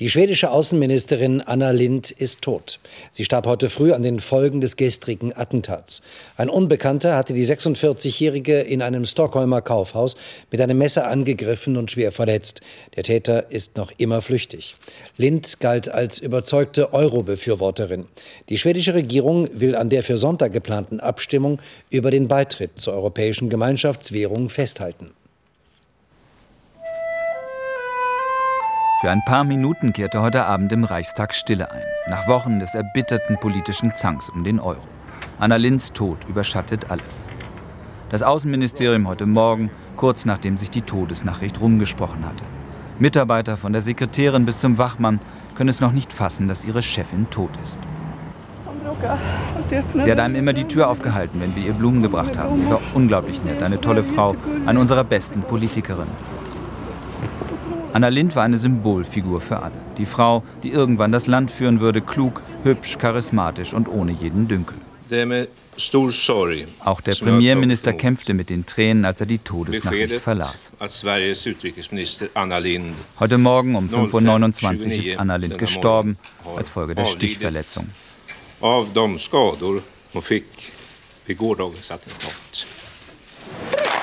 Die schwedische Außenministerin Anna Lindh ist tot. Sie starb heute früh an den Folgen des gestrigen Attentats. Ein Unbekannter hatte die 46-Jährige in einem Stockholmer Kaufhaus mit einem Messer angegriffen und schwer verletzt. Der Täter ist noch immer flüchtig. Lindh galt als überzeugte Euro-Befürworterin. Die schwedische Regierung will an der für Sonntag geplanten Abstimmung über den Beitritt zur europäischen Gemeinschaftswährung festhalten. Für ein paar Minuten kehrte heute Abend im Reichstag Stille ein, nach Wochen des erbitterten politischen Zanks um den Euro. Anna Linds Tod überschattet alles. Das Außenministerium heute Morgen, kurz nachdem sich die Todesnachricht rumgesprochen hatte. Mitarbeiter von der Sekretärin bis zum Wachmann können es noch nicht fassen, dass ihre Chefin tot ist. Sie hat einem immer die Tür aufgehalten, wenn wir ihr Blumen gebracht haben. Sie war unglaublich nett, eine tolle Frau, eine unserer besten Politikerinnen. Anna Lind war eine Symbolfigur für alle. Die Frau, die irgendwann das Land führen würde, klug, hübsch, charismatisch und ohne jeden Dünkel. Auch der Premierminister kämpfte mit den Tränen, als er die Todesnachricht verlas. Heute Morgen um 5.29 Uhr ist Anna Lind gestorben als Folge der Stichverletzung.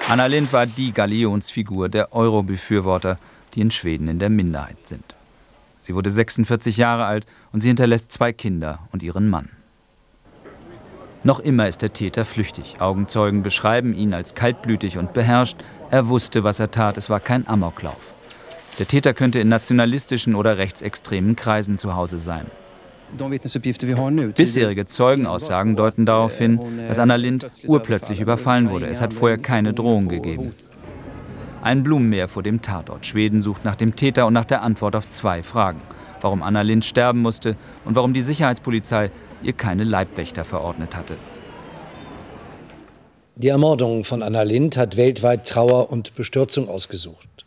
Anna Lind war die Galionsfigur der Euro-Befürworter, die in Schweden in der Minderheit sind. Sie wurde 46 Jahre alt und sie hinterlässt zwei Kinder und ihren Mann. Noch immer ist der Täter flüchtig. Augenzeugen beschreiben ihn als kaltblütig und beherrscht. Er wusste, was er tat. Es war kein Amoklauf. Der Täter könnte in nationalistischen oder rechtsextremen Kreisen zu Hause sein. Bisherige Zeugenaussagen deuten darauf hin, dass Anna Lind urplötzlich überfallen wurde. Es hat vorher keine Drohung gegeben. Ein Blumenmeer vor dem Tatort. Schweden sucht nach dem Täter und nach der Antwort auf zwei Fragen. Warum Anna Lind sterben musste und warum die Sicherheitspolizei ihr keine Leibwächter verordnet hatte. Die Ermordung von Anna Lind hat weltweit Trauer und Bestürzung ausgesucht.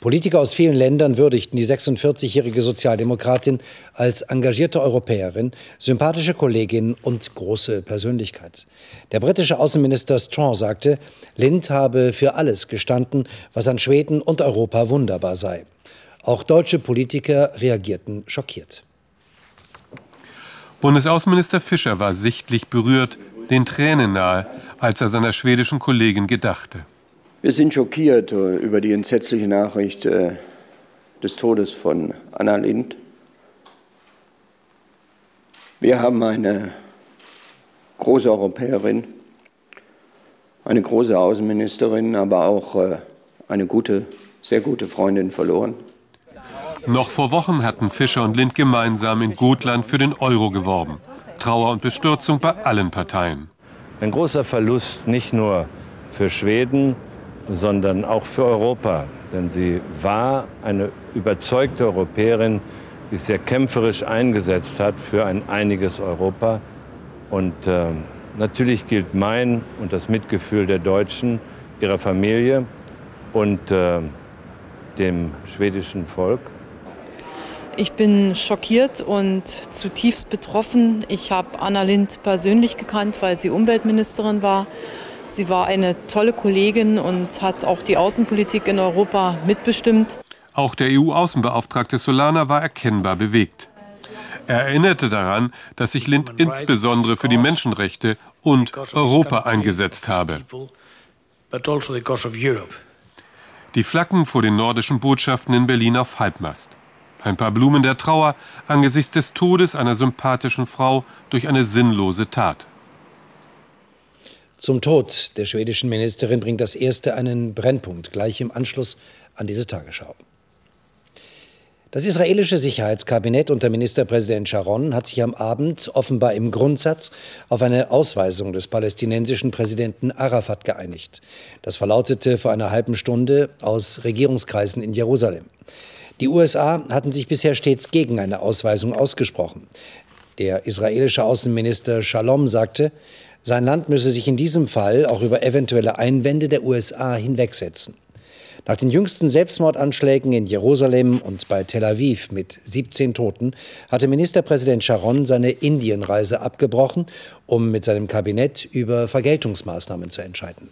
Politiker aus vielen Ländern würdigten die 46-jährige Sozialdemokratin als engagierte Europäerin, sympathische Kollegin und große Persönlichkeit. Der britische Außenminister Strong sagte, Lind habe für alles gestanden, was an Schweden und Europa wunderbar sei. Auch deutsche Politiker reagierten schockiert. Bundesaußenminister Fischer war sichtlich berührt, den Tränen nahe, als er seiner schwedischen Kollegin gedachte. Wir sind schockiert äh, über die entsetzliche Nachricht äh, des Todes von Anna Lind. Wir haben eine große Europäerin, eine große Außenministerin, aber auch äh, eine gute, sehr gute Freundin verloren. Noch vor Wochen hatten Fischer und Lind gemeinsam in Gotland für den Euro geworben. Trauer und Bestürzung bei allen Parteien. Ein großer Verlust nicht nur für Schweden, sondern auch für Europa. Denn sie war eine überzeugte Europäerin, die sich sehr kämpferisch eingesetzt hat für ein einiges Europa. Und äh, natürlich gilt mein und das Mitgefühl der Deutschen, ihrer Familie und äh, dem schwedischen Volk. Ich bin schockiert und zutiefst betroffen. Ich habe Anna Lind persönlich gekannt, weil sie Umweltministerin war. Sie war eine tolle Kollegin und hat auch die Außenpolitik in Europa mitbestimmt. Auch der EU-Außenbeauftragte Solana war erkennbar bewegt. Er erinnerte daran, dass sich Lind insbesondere für die Menschenrechte und Europa eingesetzt habe. Also die Flaggen vor den nordischen Botschaften in Berlin auf Halbmast. Ein paar Blumen der Trauer angesichts des Todes einer sympathischen Frau durch eine sinnlose Tat. Zum Tod der schwedischen Ministerin bringt das erste einen Brennpunkt gleich im Anschluss an diese Tagesschau. Das israelische Sicherheitskabinett unter Ministerpräsident Sharon hat sich am Abend offenbar im Grundsatz auf eine Ausweisung des palästinensischen Präsidenten Arafat geeinigt. Das verlautete vor einer halben Stunde aus Regierungskreisen in Jerusalem. Die USA hatten sich bisher stets gegen eine Ausweisung ausgesprochen. Der israelische Außenminister Shalom sagte, sein Land müsse sich in diesem Fall auch über eventuelle Einwände der USA hinwegsetzen. Nach den jüngsten Selbstmordanschlägen in Jerusalem und bei Tel Aviv mit 17 Toten hatte Ministerpräsident Sharon seine Indienreise abgebrochen, um mit seinem Kabinett über Vergeltungsmaßnahmen zu entscheiden.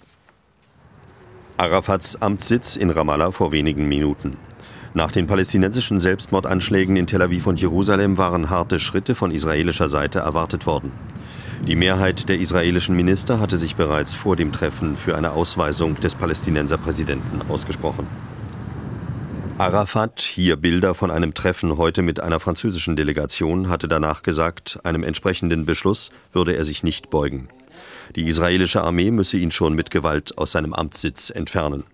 Arafats Amtssitz in Ramallah vor wenigen Minuten. Nach den palästinensischen Selbstmordanschlägen in Tel Aviv und Jerusalem waren harte Schritte von israelischer Seite erwartet worden. Die Mehrheit der israelischen Minister hatte sich bereits vor dem Treffen für eine Ausweisung des Palästinenserpräsidenten ausgesprochen. Arafat, hier Bilder von einem Treffen heute mit einer französischen Delegation, hatte danach gesagt, einem entsprechenden Beschluss würde er sich nicht beugen. Die israelische Armee müsse ihn schon mit Gewalt aus seinem Amtssitz entfernen.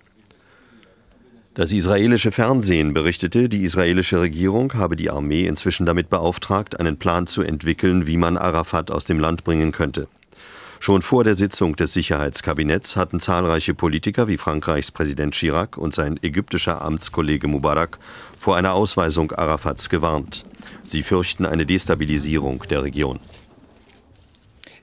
Das israelische Fernsehen berichtete, die israelische Regierung habe die Armee inzwischen damit beauftragt, einen Plan zu entwickeln, wie man Arafat aus dem Land bringen könnte. Schon vor der Sitzung des Sicherheitskabinetts hatten zahlreiche Politiker wie Frankreichs Präsident Chirac und sein ägyptischer Amtskollege Mubarak vor einer Ausweisung Arafats gewarnt. Sie fürchten eine Destabilisierung der Region.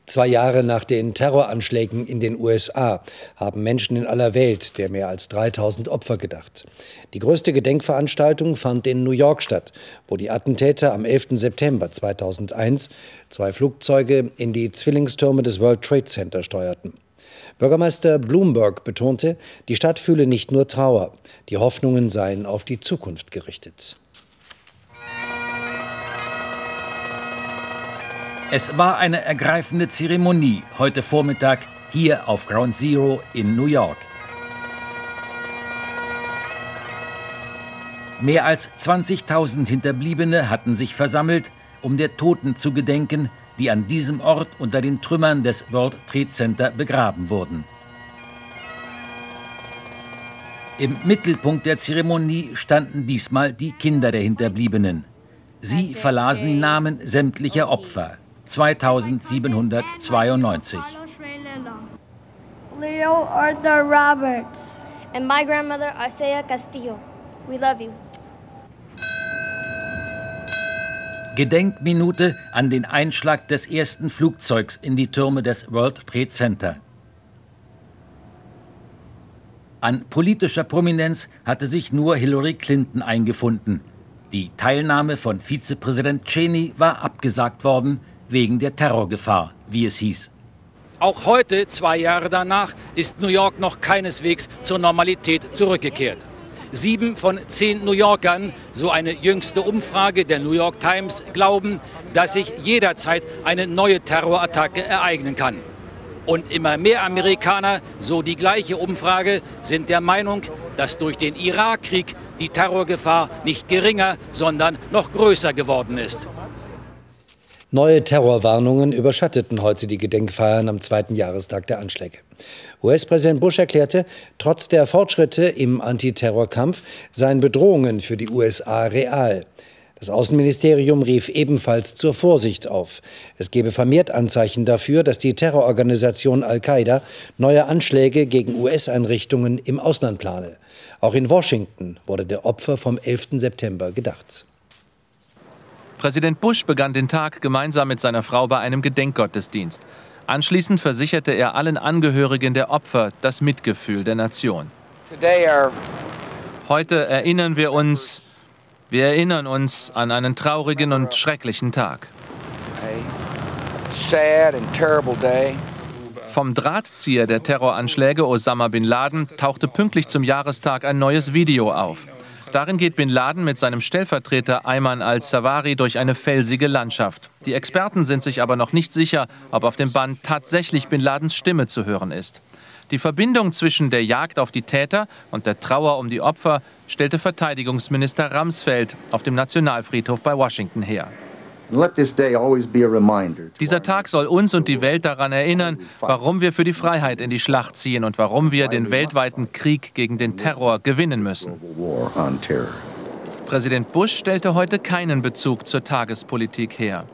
Zwei Jahre nach den Terroranschlägen in den USA haben Menschen in aller Welt der mehr als 3000 Opfer gedacht. Die größte Gedenkveranstaltung fand in New York statt, wo die Attentäter am 11. September 2001 zwei Flugzeuge in die Zwillingstürme des World Trade Center steuerten. Bürgermeister Bloomberg betonte, die Stadt fühle nicht nur Trauer, die Hoffnungen seien auf die Zukunft gerichtet. Es war eine ergreifende Zeremonie heute Vormittag hier auf Ground Zero in New York. Mehr als 20.000 Hinterbliebene hatten sich versammelt, um der Toten zu gedenken, die an diesem Ort unter den Trümmern des World Trade Center begraben wurden. Im Mittelpunkt der Zeremonie standen diesmal die Kinder der Hinterbliebenen. Sie verlasen die Namen sämtlicher Opfer, 2792. Leo Arthur Roberts. And my grandmother, Isaiah Castillo. We love you. Gedenkminute an den Einschlag des ersten Flugzeugs in die Türme des World Trade Center. An politischer Prominenz hatte sich nur Hillary Clinton eingefunden. Die Teilnahme von Vizepräsident Cheney war abgesagt worden, wegen der Terrorgefahr, wie es hieß. Auch heute, zwei Jahre danach, ist New York noch keineswegs zur Normalität zurückgekehrt. Sieben von zehn New Yorkern, so eine jüngste Umfrage der New York Times, glauben, dass sich jederzeit eine neue Terrorattacke ereignen kann. Und immer mehr Amerikaner, so die gleiche Umfrage, sind der Meinung, dass durch den Irakkrieg die Terrorgefahr nicht geringer, sondern noch größer geworden ist. Neue Terrorwarnungen überschatteten heute die Gedenkfeiern am zweiten Jahrestag der Anschläge. US-Präsident Bush erklärte, trotz der Fortschritte im Antiterrorkampf seien Bedrohungen für die USA real. Das Außenministerium rief ebenfalls zur Vorsicht auf. Es gebe vermehrt Anzeichen dafür, dass die Terrororganisation Al-Qaida neue Anschläge gegen US-Einrichtungen im Ausland plane. Auch in Washington wurde der Opfer vom 11. September gedacht. Präsident Bush begann den Tag gemeinsam mit seiner Frau bei einem Gedenkgottesdienst. Anschließend versicherte er allen Angehörigen der Opfer das Mitgefühl der Nation. Heute erinnern wir uns, wir erinnern uns an einen traurigen und schrecklichen Tag. Vom Drahtzieher der Terroranschläge Osama bin Laden tauchte pünktlich zum Jahrestag ein neues Video auf. Darin geht Bin Laden mit seinem Stellvertreter Ayman al-Zawahri durch eine felsige Landschaft. Die Experten sind sich aber noch nicht sicher, ob auf dem Band tatsächlich Bin Ladens Stimme zu hören ist. Die Verbindung zwischen der Jagd auf die Täter und der Trauer um die Opfer stellte Verteidigungsminister Ramsfeld auf dem Nationalfriedhof bei Washington her. Dieser Tag soll uns und die Welt daran erinnern, warum wir für die Freiheit in die Schlacht ziehen und warum wir den weltweiten Krieg gegen den Terror gewinnen müssen. Präsident Bush stellte heute keinen Bezug zur Tagespolitik her.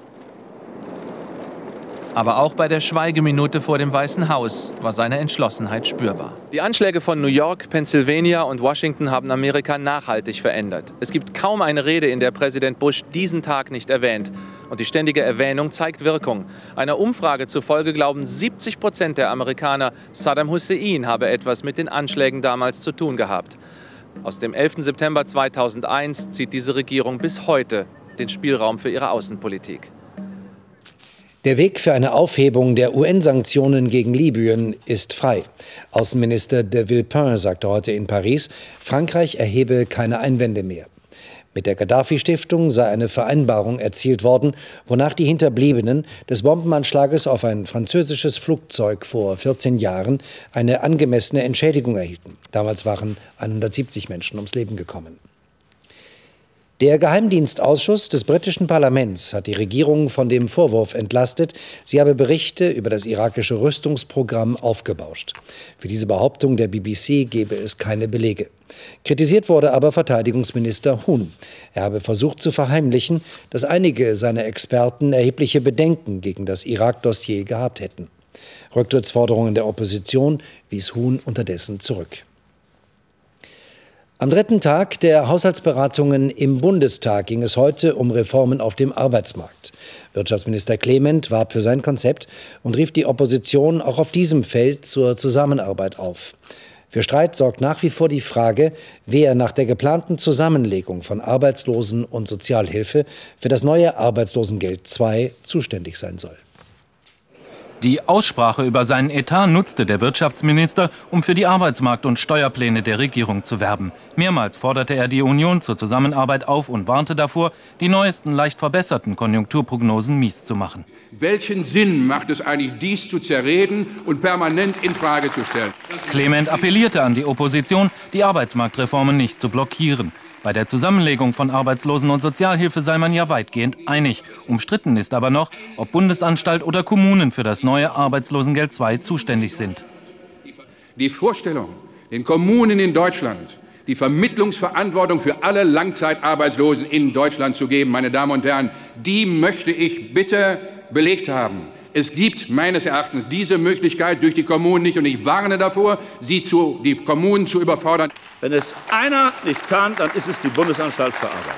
Aber auch bei der Schweigeminute vor dem Weißen Haus war seine Entschlossenheit spürbar. Die Anschläge von New York, Pennsylvania und Washington haben Amerika nachhaltig verändert. Es gibt kaum eine Rede, in der Präsident Bush diesen Tag nicht erwähnt. Und die ständige Erwähnung zeigt Wirkung. Einer Umfrage zufolge glauben 70 Prozent der Amerikaner, Saddam Hussein habe etwas mit den Anschlägen damals zu tun gehabt. Aus dem 11. September 2001 zieht diese Regierung bis heute den Spielraum für ihre Außenpolitik. Der Weg für eine Aufhebung der UN-Sanktionen gegen Libyen ist frei. Außenminister de Villepin sagte heute in Paris, Frankreich erhebe keine Einwände mehr. Mit der Gaddafi-Stiftung sei eine Vereinbarung erzielt worden, wonach die Hinterbliebenen des Bombenanschlages auf ein französisches Flugzeug vor 14 Jahren eine angemessene Entschädigung erhielten. Damals waren 170 Menschen ums Leben gekommen. Der Geheimdienstausschuss des britischen Parlaments hat die Regierung von dem Vorwurf entlastet, sie habe Berichte über das irakische Rüstungsprogramm aufgebauscht. Für diese Behauptung der BBC gebe es keine Belege. Kritisiert wurde aber Verteidigungsminister Huhn. Er habe versucht zu verheimlichen, dass einige seiner Experten erhebliche Bedenken gegen das Irak-Dossier gehabt hätten. Rücktrittsforderungen der Opposition wies Huhn unterdessen zurück. Am dritten Tag der Haushaltsberatungen im Bundestag ging es heute um Reformen auf dem Arbeitsmarkt. Wirtschaftsminister Clement warb für sein Konzept und rief die Opposition auch auf diesem Feld zur Zusammenarbeit auf. Für Streit sorgt nach wie vor die Frage, wer nach der geplanten Zusammenlegung von Arbeitslosen- und Sozialhilfe für das neue Arbeitslosengeld II zuständig sein soll. Die Aussprache über seinen Etat nutzte der Wirtschaftsminister, um für die Arbeitsmarkt- und Steuerpläne der Regierung zu werben. Mehrmals forderte er die Union zur Zusammenarbeit auf und warnte davor, die neuesten, leicht verbesserten Konjunkturprognosen mies zu machen. Welchen Sinn macht es eigentlich, dies zu zerreden und permanent in Frage zu stellen? Clement appellierte an die Opposition, die Arbeitsmarktreformen nicht zu blockieren. Bei der Zusammenlegung von Arbeitslosen- und Sozialhilfe sei man ja weitgehend einig. Umstritten ist aber noch, ob Bundesanstalt oder Kommunen für das neue Arbeitslosengeld II zuständig sind. Die Vorstellung, den Kommunen in Deutschland die Vermittlungsverantwortung für alle Langzeitarbeitslosen in Deutschland zu geben, meine Damen und Herren, die möchte ich bitte belegt haben. Es gibt meines Erachtens diese Möglichkeit durch die Kommunen nicht und ich warne davor, sie zu, die Kommunen zu überfordern. Wenn es einer nicht kann, dann ist es die Bundesanstalt für Arbeit.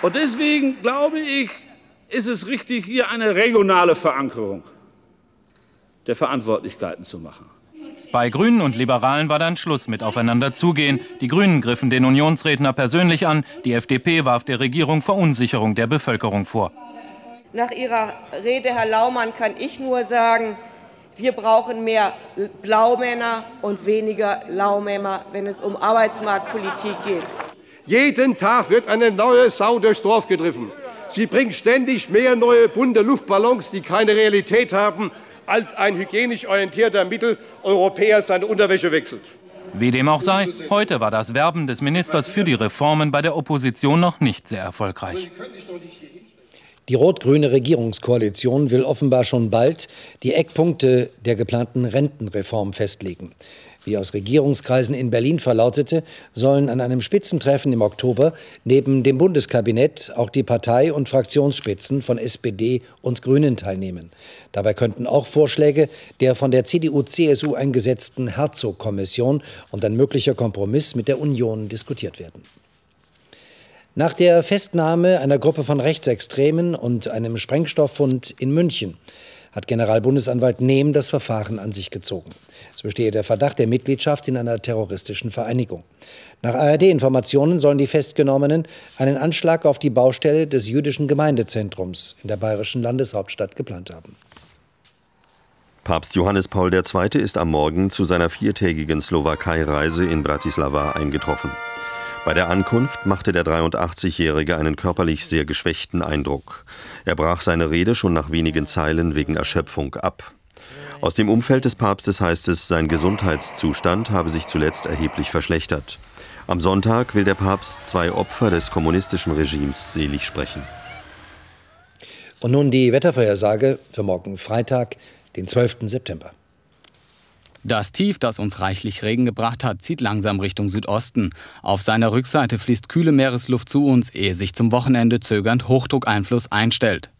Und deswegen glaube ich, ist es richtig, hier eine regionale Verankerung der Verantwortlichkeiten zu machen. Bei Grünen und Liberalen war dann Schluss mit aufeinander zugehen. Die Grünen griffen den Unionsredner persönlich an, die FDP warf der Regierung Verunsicherung der Bevölkerung vor. Nach Ihrer Rede, Herr Laumann, kann ich nur sagen, wir brauchen mehr Blaumänner und weniger Laumänner, wenn es um Arbeitsmarktpolitik geht. Jeden Tag wird eine neue Sau durchs Dorf getrieben. Sie bringt ständig mehr neue bunte Luftballons, die keine Realität haben, als ein hygienisch orientierter Mitteleuropäer seine Unterwäsche wechselt. Wie dem auch sei, heute war das Werben des Ministers für die Reformen bei der Opposition noch nicht sehr erfolgreich. Die rot-grüne Regierungskoalition will offenbar schon bald die Eckpunkte der geplanten Rentenreform festlegen. Wie aus Regierungskreisen in Berlin verlautete, sollen an einem Spitzentreffen im Oktober neben dem Bundeskabinett auch die Partei- und Fraktionsspitzen von SPD und Grünen teilnehmen. Dabei könnten auch Vorschläge der von der CDU-CSU eingesetzten Herzog-Kommission und ein möglicher Kompromiss mit der Union diskutiert werden. Nach der Festnahme einer Gruppe von Rechtsextremen und einem Sprengstofffund in München hat Generalbundesanwalt Nehm das Verfahren an sich gezogen. Es bestehe der Verdacht der Mitgliedschaft in einer terroristischen Vereinigung. Nach ARD-Informationen sollen die Festgenommenen einen Anschlag auf die Baustelle des jüdischen Gemeindezentrums in der bayerischen Landeshauptstadt geplant haben. Papst Johannes Paul II. ist am Morgen zu seiner viertägigen Slowakei-Reise in Bratislava eingetroffen. Bei der Ankunft machte der 83-Jährige einen körperlich sehr geschwächten Eindruck. Er brach seine Rede schon nach wenigen Zeilen wegen Erschöpfung ab. Aus dem Umfeld des Papstes heißt es, sein Gesundheitszustand habe sich zuletzt erheblich verschlechtert. Am Sonntag will der Papst zwei Opfer des kommunistischen Regimes selig sprechen. Und nun die Wettervorhersage für morgen Freitag, den 12. September. Das Tief, das uns reichlich Regen gebracht hat, zieht langsam Richtung Südosten. Auf seiner Rückseite fließt kühle Meeresluft zu uns, ehe sich zum Wochenende zögernd Hochdruckeinfluss einstellt.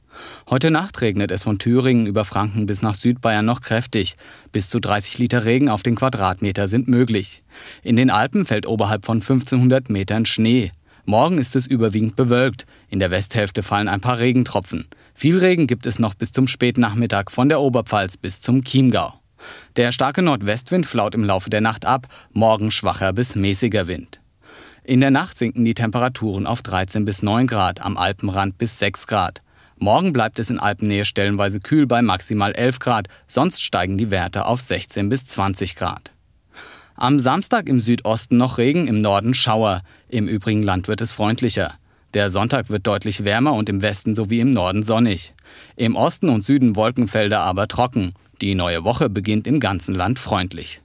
Heute Nacht regnet es von Thüringen über Franken bis nach Südbayern noch kräftig. Bis zu 30 Liter Regen auf den Quadratmeter sind möglich. In den Alpen fällt oberhalb von 1500 Metern Schnee. Morgen ist es überwiegend bewölkt. In der Westhälfte fallen ein paar Regentropfen. Viel Regen gibt es noch bis zum Spätnachmittag von der Oberpfalz bis zum Chiemgau. Der starke Nordwestwind flaut im Laufe der Nacht ab, morgen schwacher bis mäßiger Wind. In der Nacht sinken die Temperaturen auf 13 bis 9 Grad, am Alpenrand bis 6 Grad. Morgen bleibt es in Alpennähe stellenweise kühl bei maximal 11 Grad, sonst steigen die Werte auf 16 bis 20 Grad. Am Samstag im Südosten noch Regen, im Norden Schauer. Im übrigen Land wird es freundlicher. Der Sonntag wird deutlich wärmer und im Westen sowie im Norden sonnig. Im Osten und Süden Wolkenfelder aber trocken. Die neue Woche beginnt im ganzen Land freundlich.